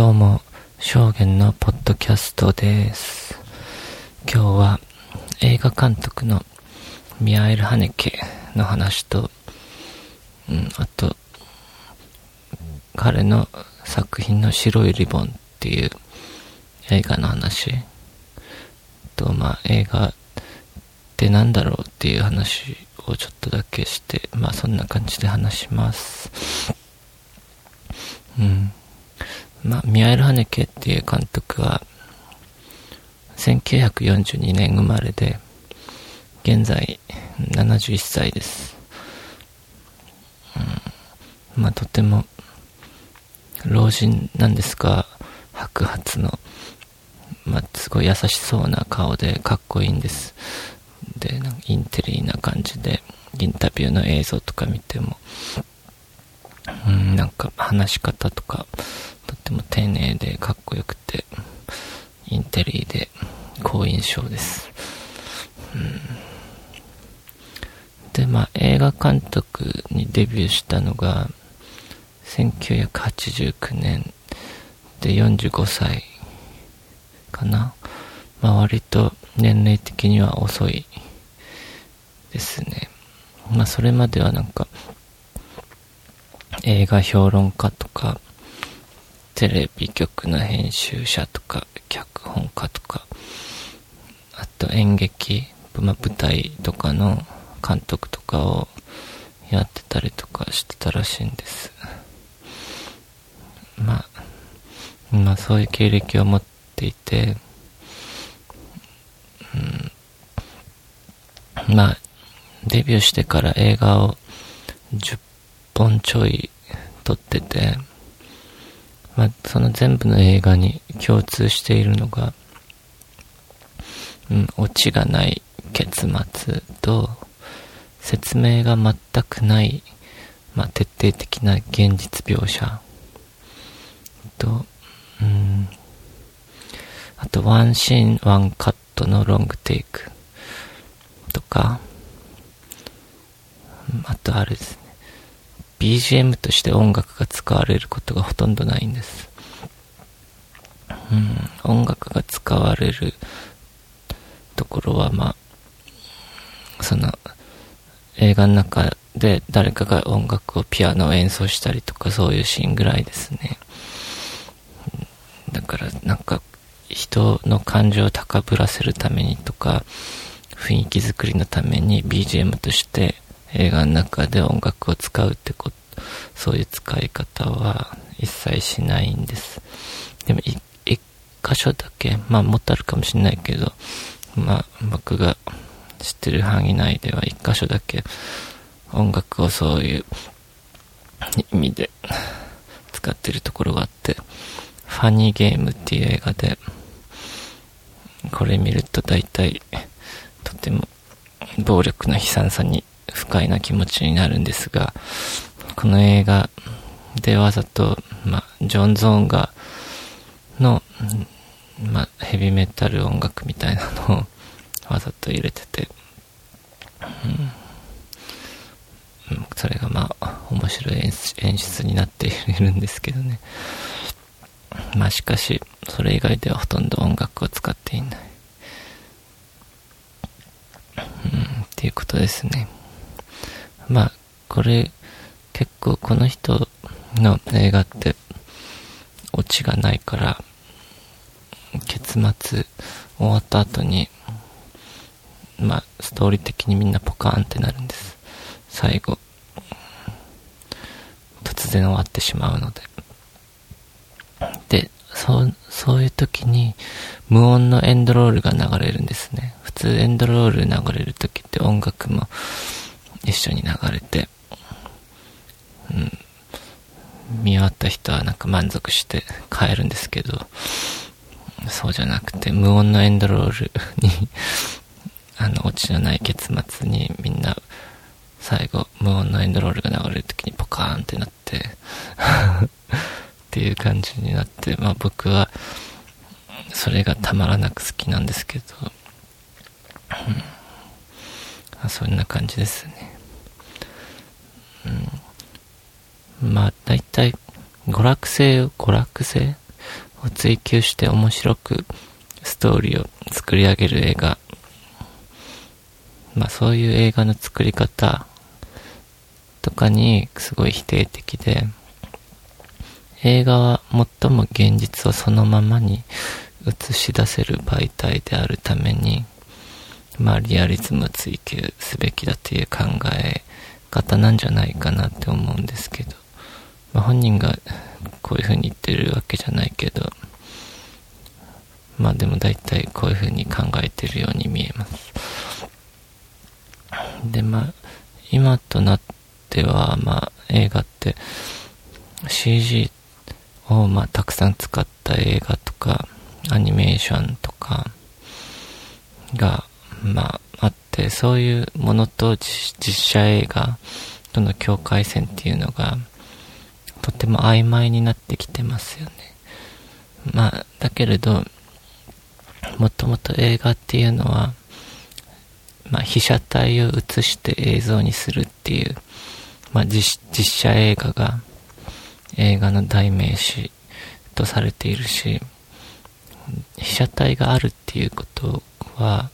どうも、証言のポッドキャストです。今日は映画監督のミアエル・ハネケの話と、うん、あと、彼の作品の白いリボンっていう映画の話と、まあ映画ってなんだろうっていう話をちょっとだけして、まあそんな感じで話します。うん。まあ、ミアエル・ハネケっていう監督は、1942年生まれで、現在71歳です。うん、まあ、とても、老人なんですが、白髪の、まあ、すごい優しそうな顔でかっこいいんです。で、なインテリな感じで、インタビューの映像とか見ても、うん、なんか話し方とか、ても丁寧でかっこよくて、インテリで好印象です。うん、で、まあ映画監督にデビューしたのが、1989年で45歳かな。まあ割と年齢的には遅いですね。まあそれまではなんか、映画評論家とか、テレビ局の編集者とか、脚本家とか、あと演劇、まあ、舞台とかの監督とかをやってたりとかしてたらしいんです。まあ、まあそういう経歴を持っていて、うん、まあ、デビューしてから映画を10本ちょい撮ってて、まあ、その全部の映画に共通しているのが、うん、オチがない結末と、説明が全くない、まあ、徹底的な現実描写と、うん、あと、ワンシーン、ワンカットのロングテイクとか、あとあれです。BGM として音楽が使われることがほとんどないんです。うん、音楽が使われるところは、まあ、その、映画の中で誰かが音楽をピアノを演奏したりとかそういうシーンぐらいですね。だから、なんか、人の感情を高ぶらせるためにとか、雰囲気作りのために BGM として映画の中で音楽を使うってこと、そういう使い方は一切しないんです。でも、一箇所だけ、まあもっとあるかもしれないけど、まあ僕が知ってる範囲内では一箇所だけ音楽をそういう意味で 使ってるところがあって、ファニーゲームっていう映画で、これ見ると大体とても暴力の悲惨さに不快な気持ちになるんですが、この映画でわざと、まあ、ジョン・ゾーンが、の、まあ、ヘビメタル音楽みたいなのをわざと入れてて、うん、それがまあ、面白い演出演出になっているんですけどね。まあしかし、それ以外ではほとんど音楽を使っていない。うん、っていうことですね。まあ、これ、結構この人の映画って、オチがないから、結末終わった後に、まあ、ストーリー的にみんなポカーンってなるんです。最後。突然終わってしまうので。で、そう、そういう時に、無音のエンドロールが流れるんですね。普通エンドロール流れる時って音楽も一緒に流れて、うん、見終わった人はなんか満足して帰るんですけど、そうじゃなくて、無音のエンドロールに あの、オチのない結末にみんな、最後、無音のエンドロールが流れる時にポカーンってなって っていう感じになって、まあ僕は、それがたまらなく好きなんですけど、うん、そんな感じですね。うん、まあ大体、娯楽性を、娯楽性を追求して面白くストーリーを作り上げる映画。まあそういう映画の作り方とかにすごい否定的で、映画は最も現実をそのままに映し出せる媒体であるために、まあリアリズムを追求すべきだという考え方なんじゃないかなって思うんですけど、まあ本人がこういう風に言ってるわけじゃないけど、まあでも大体こういう風に考えてるように見えます。で、まあ、今となっては、まあ映画って CG をまあたくさん使った映画とか、アニメーションとかが、まああって、そういうものと実写映画との境界線っていうのが、とても曖昧になってきてますよね。まあ、だけれど、もともと映画っていうのは、まあ、被写体を映して映像にするっていう、まあ実、写映画が映画の代名詞とされているし、被写体があるっていうことは、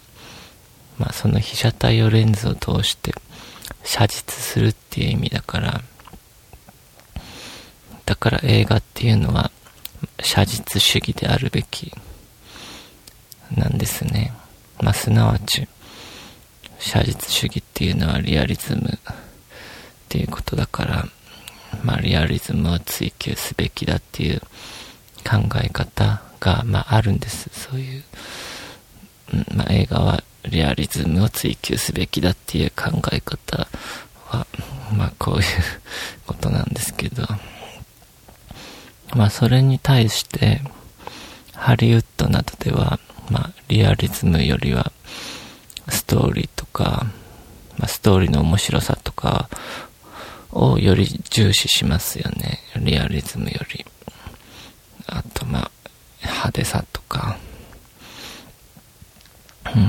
まあその被写体をレンズを通して写実するっていう意味だから、だから映画っていうのは写実主義であるべきなんですね。まあ、すなわち、写実主義っていうのはリアリズムっていうことだから、まあ、リアリズムを追求すべきだっていう考え方が、まあ、あるんです。そういう、まあ、映画はリアリズムを追求すべきだっていう考え方は、まあ、こういうことなんですけど、まあ、それに対して、ハリウッドなどでは、まあ、リアリズムよりは、ストーリーとか、まあ、ストーリーの面白さとかをより重視しますよね。リアリズムより。あと、まあ、派手さとか。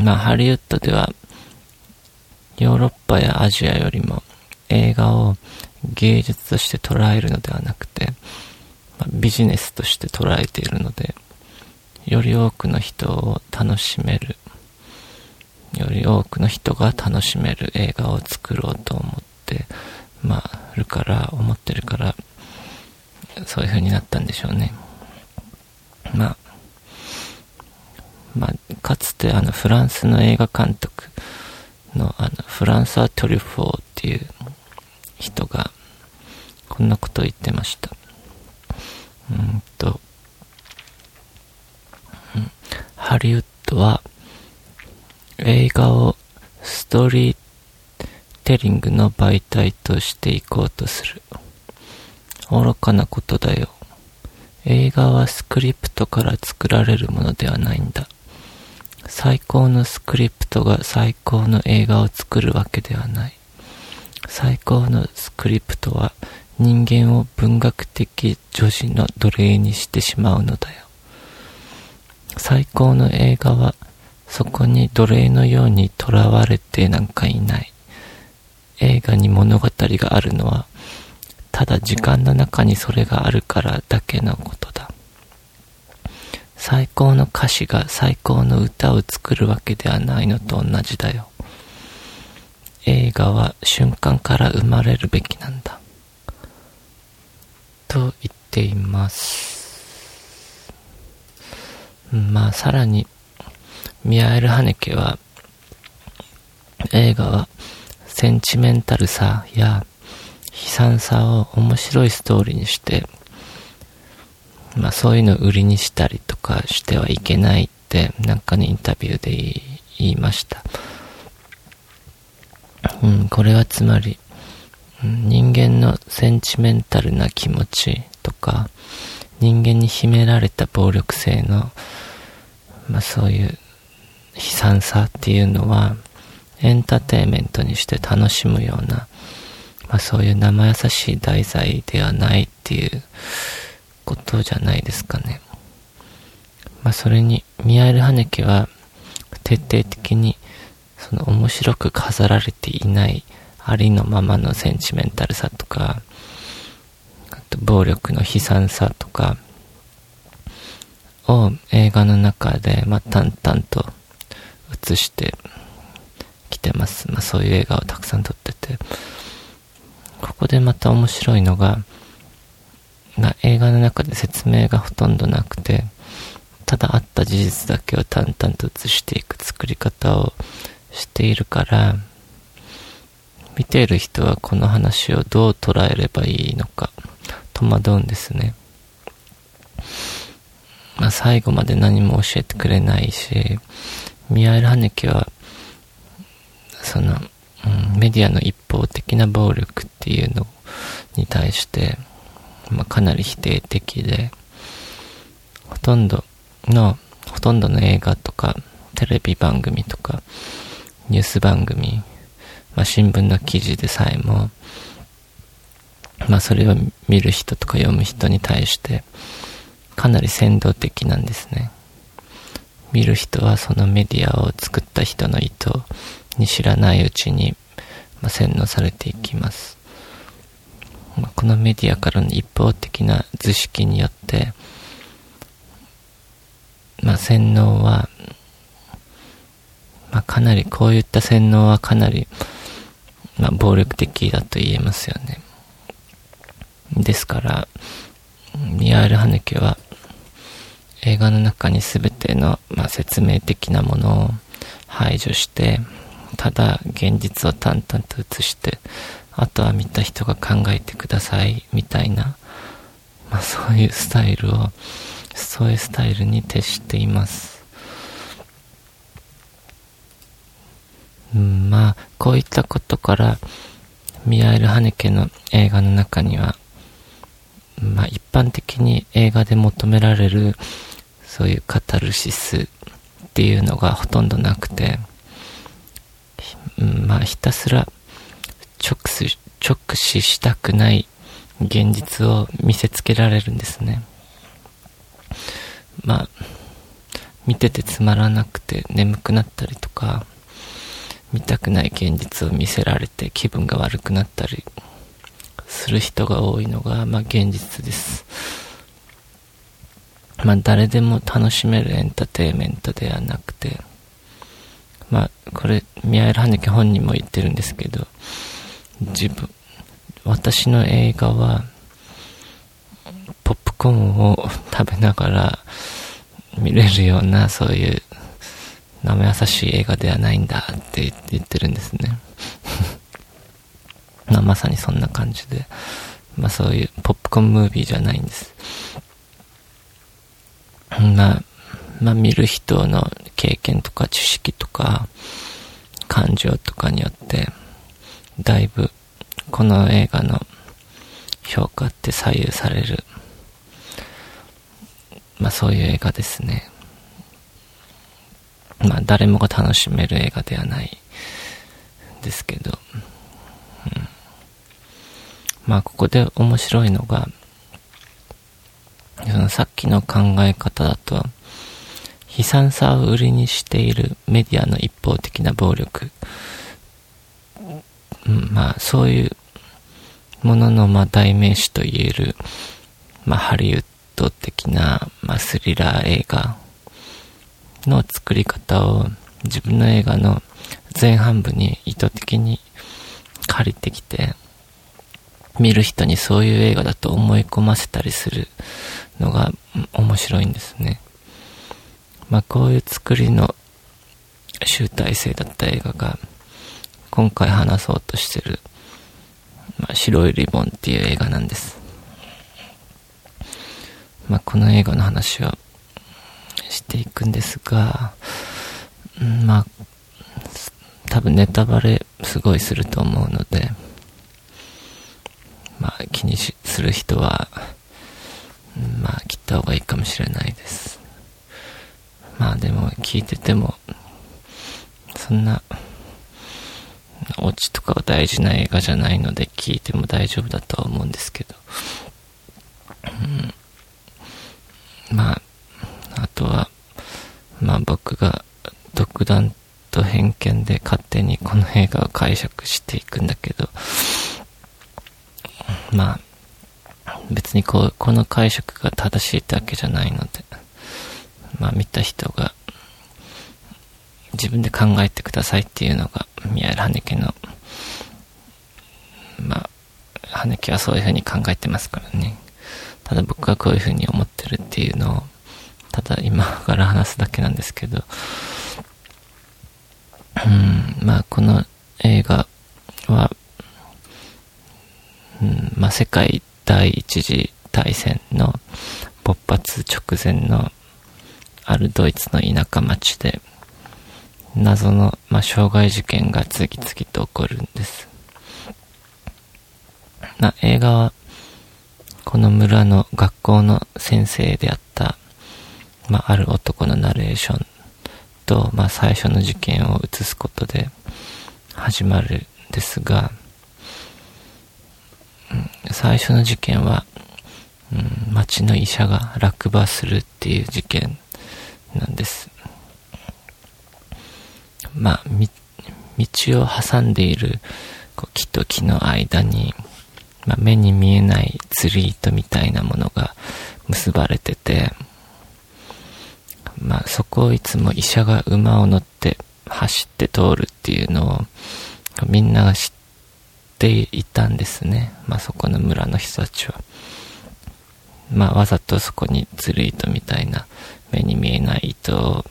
まあ、ハリウッドでは、ヨーロッパやアジアよりも映画を芸術として捉えるのではなくて、ビジネスとして捉えているので、より多くの人を楽しめる、より多くの人が楽しめる映画を作ろうと思って、まあ、るから、思ってるから、そういう風になったんでしょうね。まあ、まあ、かつてあの、フランスの映画監督の、あの、フランスはトリュフォーっていう人が、こんなことを言ってました。うんと、ハリウッドは映画をストーリーテリングの媒体としていこうとする。愚かなことだよ。映画はスクリプトから作られるものではないんだ。最高のスクリプトが最高の映画を作るわけではない。最高のスクリプトは人間を文学的女子の奴隷にしてしまうのだよ。最高の映画は、そこに奴隷のように囚われてなんかいない。映画に物語があるのは、ただ時間の中にそれがあるからだけのことだ。最高の歌詞が最高の歌を作るわけではないのと同じだよ。映画は瞬間から生まれるべきなんだ。と言っています。まあ、さらに、ミアエル・ハネケは、映画は、センチメンタルさや悲惨さを面白いストーリーにして、まあそういうのを売りにしたりとかしてはいけないって、なんかのインタビューで言いました。うん、これはつまり、人間のセンチメンタルな気持ちとか、人間に秘められた暴力性のまあそういう悲惨さっていうのは、エンターテインメントにして楽しむような、まあそういう生優しい題材ではないっていうことじゃないですかね。まあそれに、ミアエル・ハネケは徹底的にその面白く飾られていないありのままのセンチメンタルさとか、あと暴力の悲惨さとか、を映画の中で、まあ、淡々と映してきてます。まあ、そういう映画をたくさん撮ってて、ここでまた面白いのが、まあ、映画の中で説明がほとんどなくて、ただあった事実だけを淡々と映していく作り方をしているから、見ている人はこの話をどう捉えればいいのか戸惑うんですね。まあ、最後まで何も教えてくれないし、ミアエル・ハネケは、その、うん、メディアの一方的な暴力っていうのに対して、まあ、かなり否定的で、ほとんどの、ほとんどの映画とか、テレビ番組とか、ニュース番組、まあ、新聞の記事でさえも、まあ、それを見る人とか読む人に対して、かなり先導的なんですね。見る人はそのメディアを作った人の意図に知らないうちに、まあ、洗脳されていきます。まあ、このメディアからの一方的な図式によって、まあ、洗脳は、まあ、かなり、こういった洗脳はかなり、まあ、暴力的だと言えますよね。ですから、ミアール・ハネケは、映画の中に全ての、まあ、説明的なものを排除して、ただ現実を淡々と映して、あとは見た人が考えてください、みたいな、まあそういうスタイルを、そういうスタイルに徹しています。うん、まあ、こういったことから、ミアエル・ハネケの映画の中には、まあ一般的に映画で求められるそういうカタルシスっていうのがほとんどなくて、まあひたすら直視、直視したくない現実を見せつけられるんですね。まあ、見ててつまらなくて眠くなったりとか、見たくない現実を見せられて気分が悪くなったりする人が多いのが、まあ現実です。まあ誰でも楽しめるエンターテインメントではなくて、まあこれ、ミアエル・ハネケ本人も言ってるんですけど、自分、私の映画は、ポップコーンを食べながら見れるような、そういう生優しい映画ではないんだって言ってるんですね。まあ、まさにそんな感じで、まあそういうポップコーンムービーじゃないんです。まあ、まあ見る人の経験とか知識とか感情とかによって、だいぶこの映画の評価って左右される、まあそういう映画ですね。まあ誰もが楽しめる映画ではないですけど、まあ、ここで面白いのが、そのさっきの考え方だと、悲惨さを売りにしているメディアの一方的な暴力。うん、まあ、そういうものの、まあ、代名詞と言える、まあ、ハリウッド的な、まあ、スリラー映画の作り方を自分の映画の前半部に意図的に借りてきて、見る人にそういう映画だと思い込ませたりするのが面白いんですね。まあこういう作りの集大成だった映画が今回話そうとしてる、まあ、白いリボンっていう映画なんです。まあこの映画の話をしていくんですが、まあ多分ネタバレすごいすると思うので、まあ気にする人は、まあ切った方がいいかもしれないです。まあでも聞いてても、そんな、オチとかは大事な映画じゃないので聞いても大丈夫だとは思うんですけど、うん、まあ、あとは、まあ僕が独断と偏見で勝手にこの映画を解釈していくんだけど、まあ、別にこう、この解釈が正しいってわけじゃないので、まあ見た人が自分で考えてくださいっていうのが宮原羽家の、まあ、羽家はそういうふうに考えてますからね。ただ僕はこういうふうに思ってるっていうのを、ただ今から話すだけなんですけど、うん、まあこの映画は、うん、まあ世界第一次大戦の勃発直前のあるドイツの田舎町で謎の、まあ、傷害事件が次々と起こるんです。まあ、映画はこの村の学校の先生であった、まあ、ある男のナレーションと、まあ、最初の事件を映すことで始まるんですが、うん、最初の事件は、うん、町の医者が落馬するっていう事件なんです。まあ、道を挟んでいるこう木と木の間に、まあ、目に見えない釣り糸みたいなものが結ばれてて、まあ、そこをいつも医者が馬を乗って走って通るっていうのをみんなが知っていたんですね。まあ、そこの村の人たちは。まあ、わざとそこに釣り糸みたいな目に見えない糸を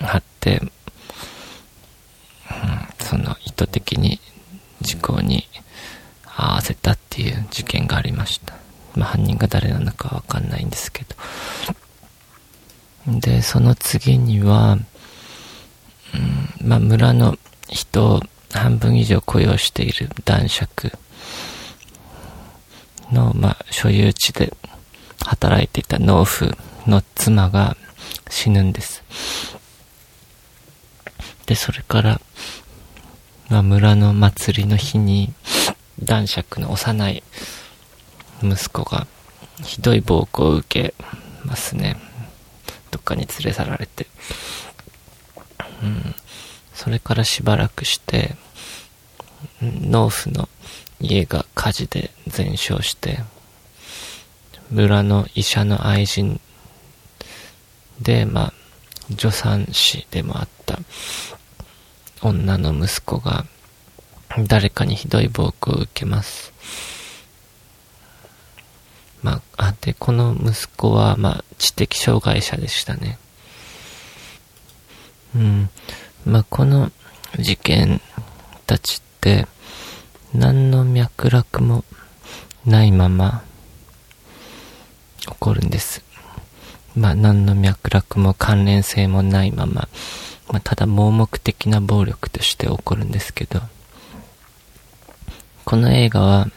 貼って、うん、その意図的に事故に合わせたっていう事件がありました。まあ、犯人が誰なのかわかんないんですけど。で、その次には、うん、まあ、村の人を半分以上雇用している男爵の、まあ、所有地で働いていた農夫の妻が死ぬんです。で、それから、まあ、村の祭りの日に、男爵の幼い息子がひどい暴行を受けますね。どっかに連れ去られて。うん。それからしばらくして、農夫の家が火事で全焼して、村の医者の愛人で、まあ、助産師でもあった女の息子が誰かにひどい暴行を受けます。まあ、あ、で、この息子は、まあ、知的障害者でしたね。うん。まあ、この事件たちって、何の脈絡もないまま起こるんです。まあ、何の脈絡も関連性もないまま、まあ、ただ盲目的な暴力として起こるんですけど、この映画は、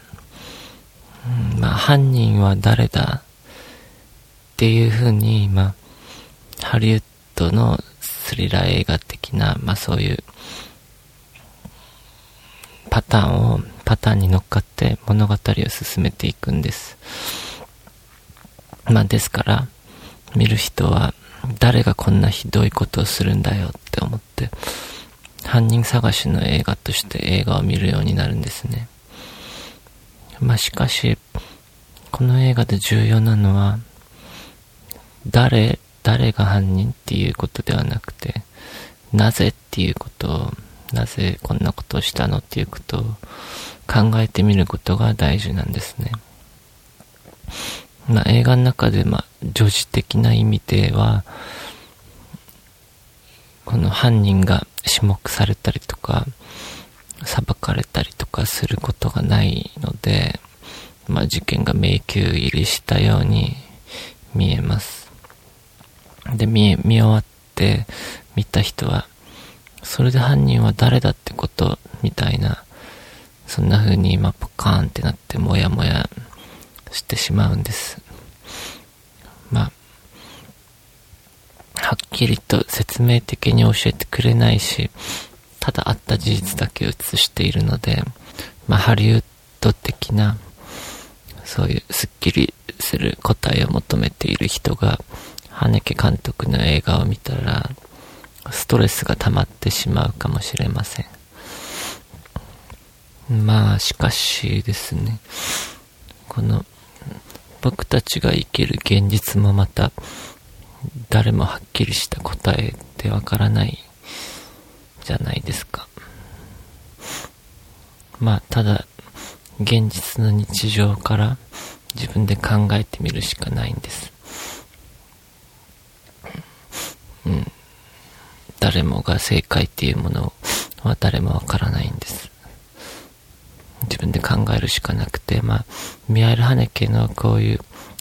まあ、犯人は誰だっていう風に、まあ、ハリウッドのスリラー映画的な、まあそういうパターンを、パターンに乗っかって物語を進めていくんです。まあですから、見る人は誰がこんなひどいことをするんだよって思って、犯人探しの映画として映画を見るようになるんですね。まあしかし、この映画で重要なのは、誰、誰が犯人っていうことではなくて、なぜっていうことを、なぜこんなことをしたのっていうことを考えてみることが大事なんですね。まあ映画の中で、まあ、女児的な意味では、この犯人が種目されたりとか、かすることがないので、まあ、事件が迷宮入りしたように見えます。で、見、見終わって見た人は、それで犯人は誰だってことみたいな、そんな風に今ポカーンってなってもやもやしてしまうんです。まあ、はっきりと説明的に教えてくれないし、ただあった事実だけ映しているので、まあ、ハリウッド的な、そういうスッキリする答えを求めている人が、羽根監督の映画を見たら、ストレスが溜まってしまうかもしれません。まあ、しかしですね、この、僕たちが生きる現実もまた、誰もはっきりした答えってわからないじゃないですか。まあ、ただ、現実の日常から自分で考えてみるしかないんです。うん。誰もが正解っていうものは誰もわからないんです。自分で考えるしかなくて、まあ、ミアエル・ハネケのこういう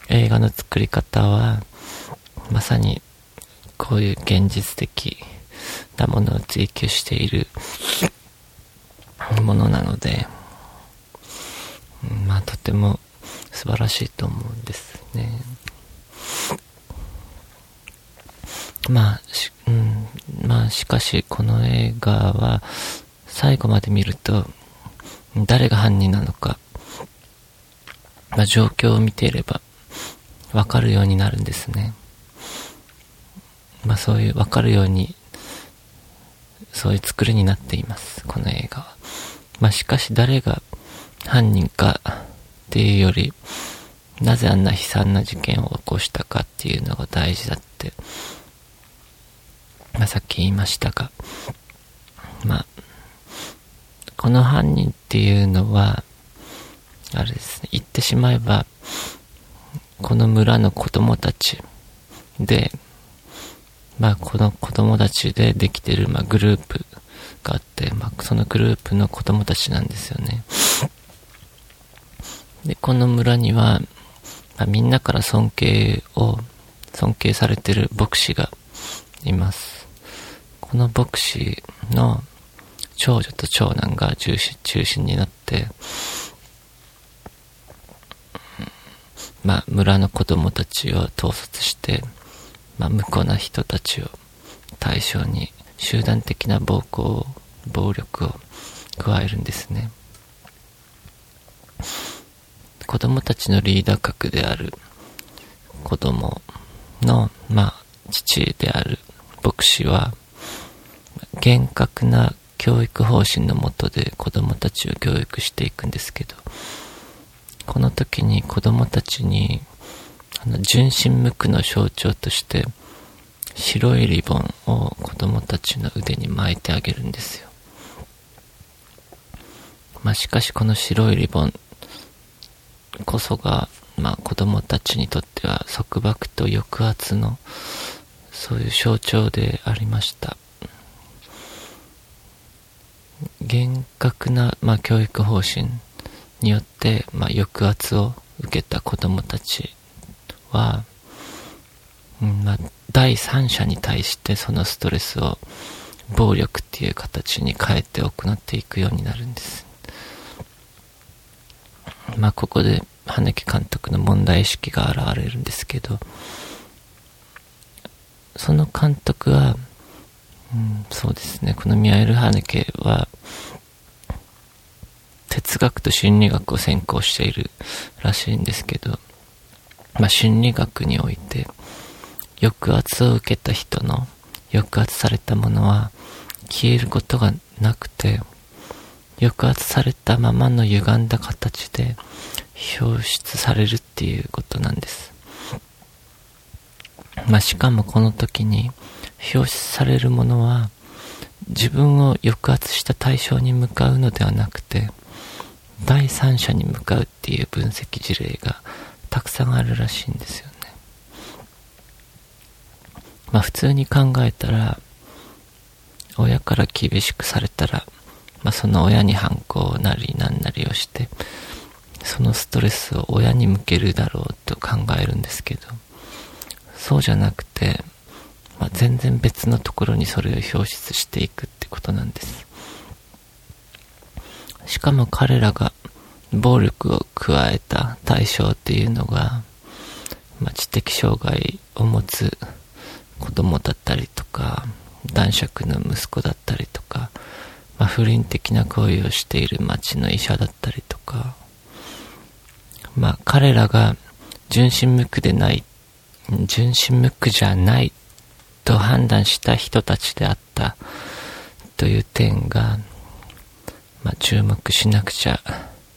映画の作り方は、まさにこういう現実的なものを追求しているものなので、まあとても素晴らしいと思うんですね。まあ、し、うん、まあしかしこの映画は最後まで見ると誰が犯人なのか、まあ状況を見ていればわかるようになるんですね。まあそういうわかるように、そういう作りになっています、この映画は。まあしかし誰が犯人かっていうより、なぜあんな悲惨な事件を起こしたかっていうのが大事だって、まあさっき言いましたが、まあ、この犯人っていうのは、あれですね、言ってしまえば、この村の子供たちで、まあ、この子供たちでできてる、まあ、グループがあって、まあ、そのグループの子供たちなんですよね。で、この村には、まあ、みんなから尊敬を、尊敬されてる牧師がいます。この牧師の長女と長男が中心中心になって、まあ、村の子供たちを統率して、まあ、無垢な人たちを対象に集団的な暴行を、暴力を加えるんですね。子供たちのリーダー格である子供の、まあ、父である牧師は、厳格な教育方針のもとで子供たちを教育していくんですけど、この時に子供たちにあの、純真無垢の象徴として、白いリボンを子供たちの腕に巻いてあげるんですよ。まあ、しかしこの白いリボンこそが、まあ、子供たちにとっては束縛と抑圧の、そういう象徴でありました。厳格な、まあ、教育方針によって、まあ、抑圧を受けた子供たちは、まあ、第三者に対してそのストレスを暴力っていう形に変えて行っていくようになるんです。まあ、ここで、羽根監督の問題意識が現れるんですけど、その監督は、うん、そうですね、このミアエル・ハネケは、哲学と心理学を専攻しているらしいんですけど、まあ、心理学において、抑圧を受けた人の抑圧されたものは消えることがなくて、抑圧されたままの歪んだ形で表出されるっていうことなんです。まあ、しかもこの時に表出されるものは自分を抑圧した対象に向かうのではなくて第三者に向かうっていう分析事例がたくさんあるらしいんですよね。まあ普通に考えたら、親から厳しくされたら、まあその親に反抗なりなんなりをして、そのストレスを親に向けるだろうと考えるんですけど、そうじゃなくて、まあ、全然別のところにそれを表出していくってことなんです。しかも彼らが暴力を加えた対象っていうのが、まあ、知的障害を持つ子供だったりとか、男爵の息子だったりとか、まあ、不倫的な行為をしている町の医者だったりとか、まあ、彼らが純真無垢でない、純真無垢じゃないと判断した人たちであったという点が、まあ、注目しなくちゃ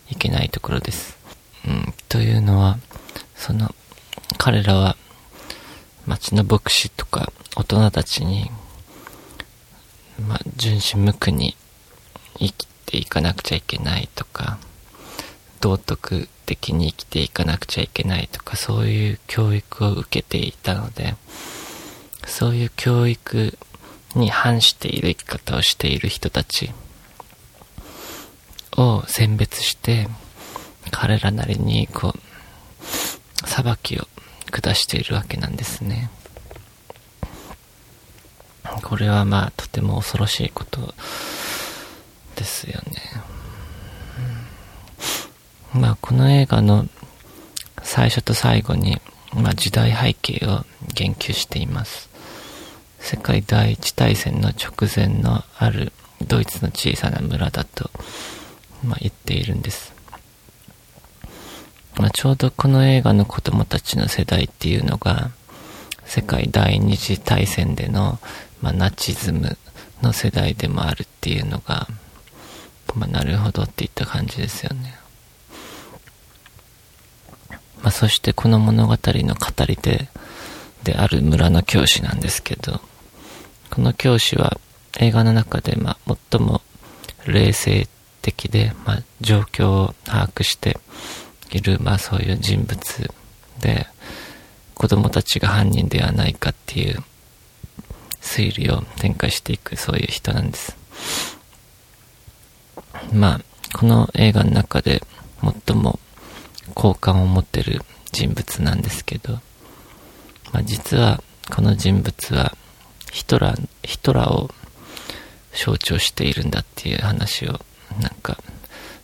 いけないところです。うん、というのは、その、彼らは、町の牧師とか大人たちに、まあ、純真無垢に生きていかなくちゃいけないとか、道徳的に生きていかなくちゃいけないとか、そういう教育を受けていたので、そういう教育に反している生き方をしている人たちを選別して、彼らなりにこう、裁きを下しているわけなんですね。これはまあとても恐ろしいことですよね。まあこの映画の最初と最後に、まあ、時代背景を言及しています。世界第一大戦の直前のあるドイツの小さな村だと、まあ、言っているんです。まあ、ちょうどこの映画の子供たちの世代っていうのが、世界第二次大戦での、まあ、ナチズムの世代でもあるっていうのが、まあ、なるほどっていった感じですよね。まあ、そしてこの物語の語り手である村の教師なんですけど、この教師は映画の中で、まあ、最も冷静的で、まあ、状況を把握している、まあ、そういう人物で、子供たちが犯人ではないかっていう推理を展開していく、そういう人なんです。まあ、この映画の中で最も好感を持ってる人物なんですけど、まあ、実はこの人物はヒトラー、ヒトラーを象徴しているんだっていう話をなんか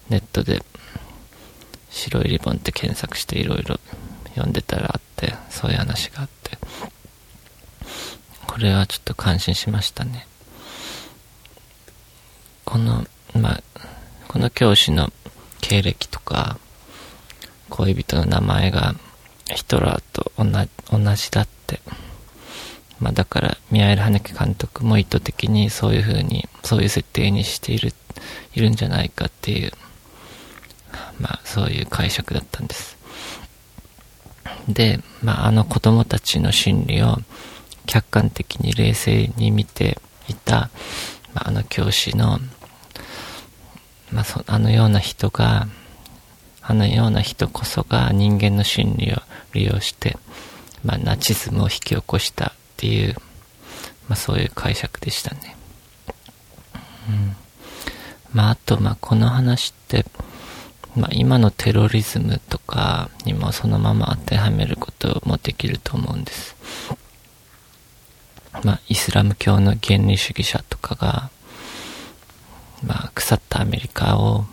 ネットで白いリボンって検索していろいろ読んでたらあってそういう話があって。これはちょっと感心しましたね。このまあこの教師の経歴とか恋人の名前がヒトラーと同じだって。まあだから、宮入羽樹監督も意図的にそういう風に、そういう設定にしている、いるんじゃないかっていう、まあそういう解釈だったんです。で、まああの子供たちの心理を客観的に冷静に見ていた、まあ、あの教師の、まあそ、あのような人が、あのような人こそが人間の心理を利用して、まあ、ナチズムを引き起こしたっていう、まあ、そういう解釈でしたね。うん。まあ、あと、まあ、この話って、まあ、今のテロリズムとかにもそのまま当てはめることもできると思うんです。まあ、イスラム教の原理主義者とかが、まあ、腐ったアメリカを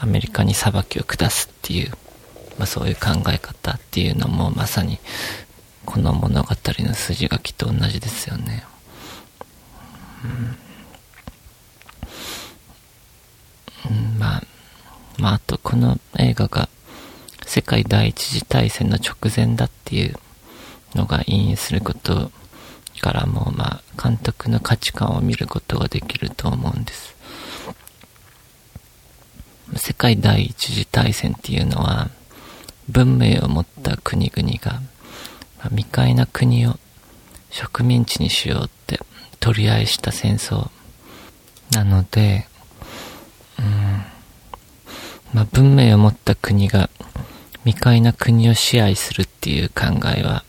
アメリカに裁きを下すっていう、まあ、そういう考え方っていうのもまさにこの物語の筋書きと同じですよね。うん、まあ、まあ、あとこの映画が世界第一次大戦の直前だっていうのが引用することからも、まあ、監督の価値観を見ることができると思うんです。世界第一次大戦っていうのは、文明を持った国々が、未開な国を植民地にしようって取り合いした戦争なので、うん、まあ、文明を持った国が未開な国を支配するっていう考えは、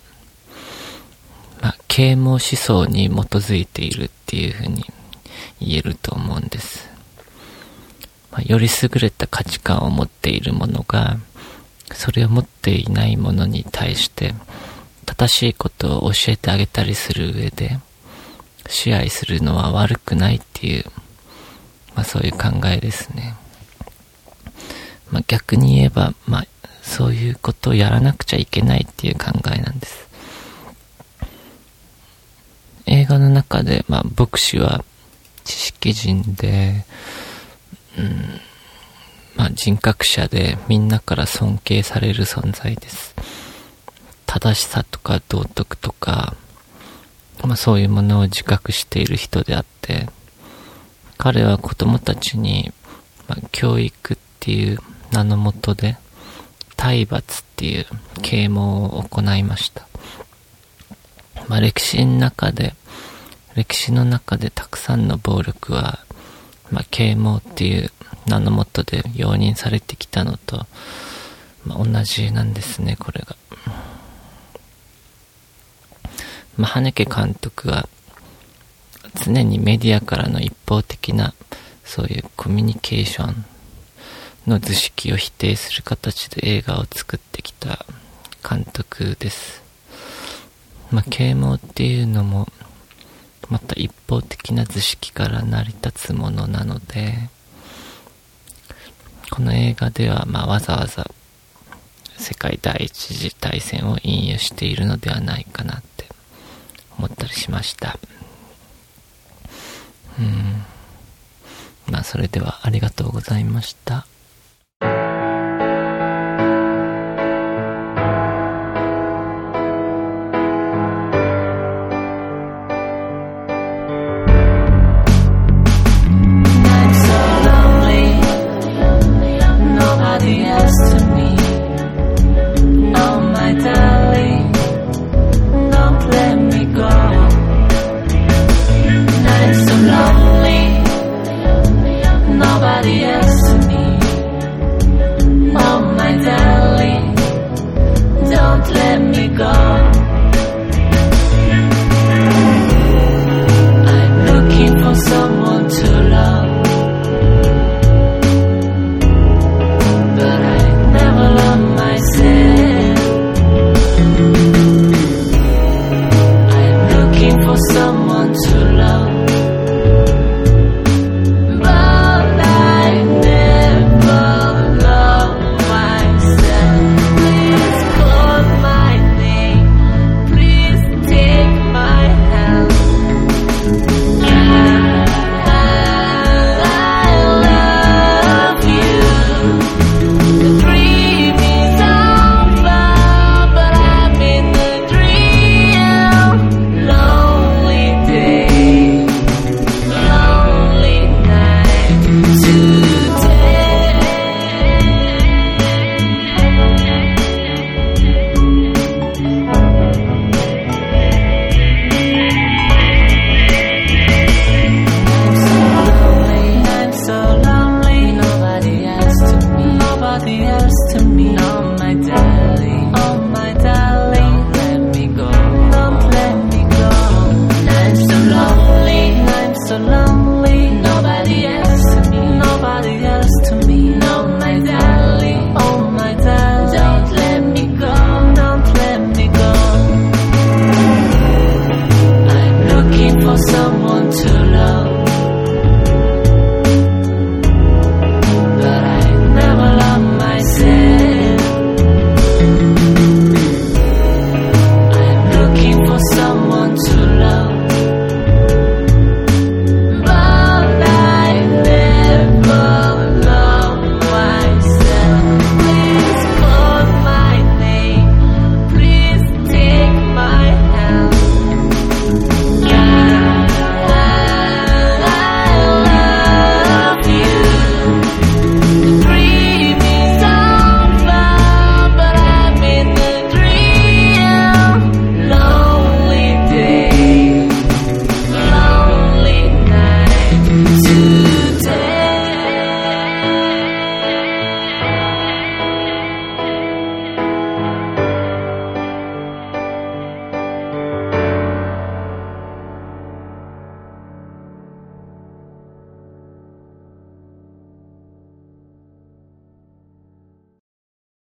まあ、啓蒙思想に基づいているっていうふうに言えると思うんです。まあ、より優れた価値観を持っているものが、それを持っていないものに対して、正しいことを教えてあげたりする上で、支配するのは悪くないっていう、まあそういう考えですね。まあ逆に言えば、まあそういうことをやらなくちゃいけないっていう考えなんです。映画の中で、まあ牧師は知識人で、うん、まあ、人格者でみんなから尊敬される存在です。正しさとか道徳とか、まあそういうものを自覚している人であって、彼は子供たちに、まあ、教育っていう名のもとで、体罰っていう啓蒙を行いました。まあ、歴史の中で、歴史の中でたくさんの暴力は、まあ、啓蒙っていう名のもとで容認されてきたのと、まあ、同じなんですね、これが。まあ、羽根監督は、常にメディアからの一方的な、そういうコミュニケーションの図式を否定する形で映画を作ってきた監督です。まあ、啓蒙っていうのも、また一方的な図式から成り立つものなので、この映画では、まあ、わざわざ世界第一次大戦を引用しているのではないかなって思ったりしました。うん。まあ、それではありがとうございました。